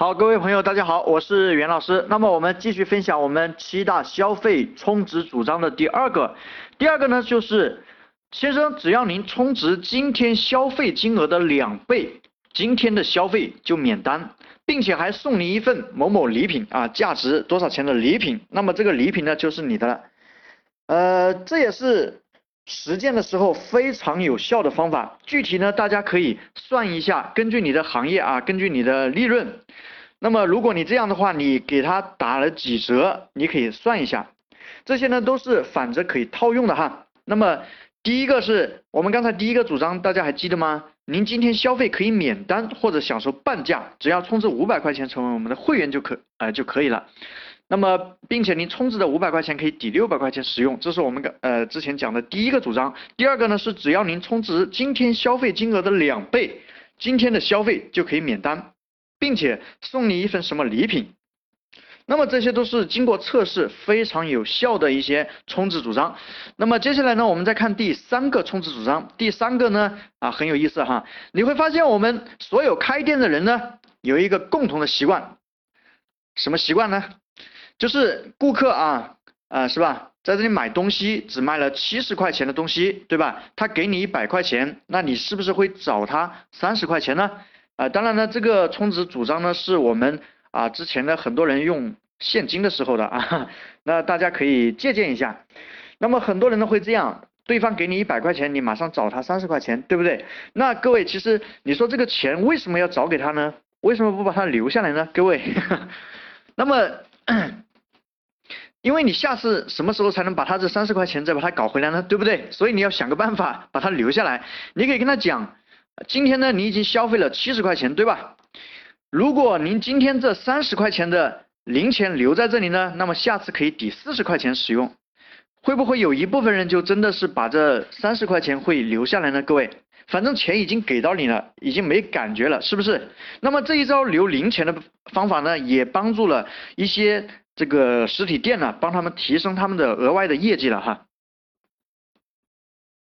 好，各位朋友，大家好，我是袁老师。那么我们继续分享我们七大消费充值主张的第二个。第二个呢，就是先生，只要您充值今天消费金额的两倍，今天的消费就免单，并且还送您一份某某礼品啊，价值多少钱的礼品。那么这个礼品呢，就是你的了。呃，这也是实践的时候非常有效的方法。具体呢，大家可以算一下，根据你的行业啊，根据你的利润。那么如果你这样的话，你给他打了几折，你可以算一下。这些呢都是反着可以套用的哈。那么第一个是我们刚才第一个主张，大家还记得吗？您今天消费可以免单或者享受半价，只要充值五百块钱成为我们的会员就可呃就可以了。那么，并且您充值的五百块钱可以抵六百块钱使用，这是我们个呃之前讲的第一个主张。第二个呢是只要您充值今天消费金额的两倍，今天的消费就可以免单，并且送你一份什么礼品。那么这些都是经过测试非常有效的一些充值主张。那么接下来呢，我们再看第三个充值主张。第三个呢啊很有意思哈，你会发现我们所有开店的人呢有一个共同的习惯，什么习惯呢？就是顾客啊，啊是吧，在这里买东西只卖了七十块钱的东西，对吧？他给你一百块钱，那你是不是会找他三十块钱呢？啊，当然呢，这个充值主张呢是我们啊之前的很多人用现金的时候的啊，那大家可以借鉴一下。那么很多人呢会这样，对方给你一百块钱，你马上找他三十块钱，对不对？那各位其实你说这个钱为什么要找给他呢？为什么不把它留下来呢？各位，那么。因为你下次什么时候才能把他这三十块钱再把它搞回来呢？对不对？所以你要想个办法把它留下来。你可以跟他讲，今天呢你已经消费了七十块钱，对吧？如果您今天这三十块钱的零钱留在这里呢，那么下次可以抵四十块钱使用。会不会有一部分人就真的是把这三十块钱会留下来呢？各位，反正钱已经给到你了，已经没感觉了，是不是？那么这一招留零钱的方法呢，也帮助了一些。这个实体店呢，帮他们提升他们的额外的业绩了哈。